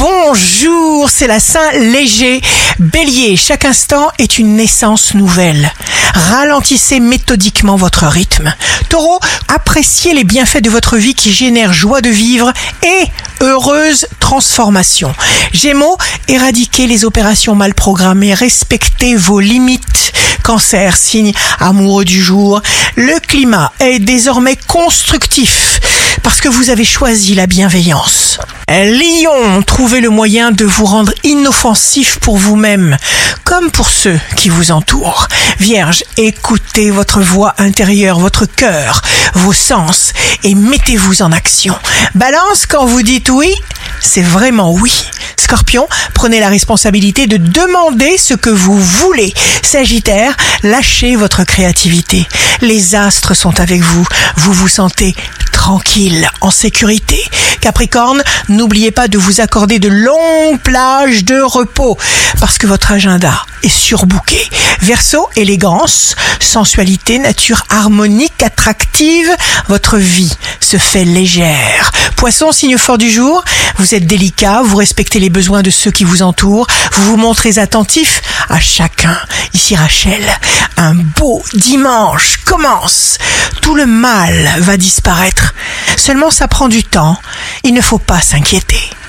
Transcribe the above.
Bonjour, c'est la Saint Léger. Bélier, chaque instant est une naissance nouvelle. Ralentissez méthodiquement votre rythme. Taureau, appréciez les bienfaits de votre vie qui génèrent joie de vivre et heureuse transformation. Gémeaux, éradiquez les opérations mal programmées, respectez vos limites. Cancer, signe amoureux du jour, le climat est désormais constructif parce que vous avez choisi la bienveillance. Lion, trouvez le moyen de vous rendre inoffensif pour vous-même, comme pour ceux qui vous entourent. Vierge, écoutez votre voix intérieure, votre cœur, vos sens, et mettez-vous en action. Balance, quand vous dites oui, c'est vraiment oui. Scorpion, prenez la responsabilité de demander ce que vous voulez. Sagittaire, lâchez votre créativité. Les astres sont avec vous. Vous vous sentez tranquille, en sécurité. Capricorne, n'oubliez pas de vous accorder de longues plages de repos parce que votre agenda est surbooké. Verseau, élégance, sensualité, nature harmonique, attractive, votre vie se fait légère. Poisson, signe fort du jour, vous êtes délicat, vous respectez les besoins de ceux qui vous entourent, vous vous montrez attentif à chacun. Ici Rachel, un beau dimanche commence. Tout le mal va disparaître. Seulement ça prend du temps. Il ne faut pas s'inquiéter.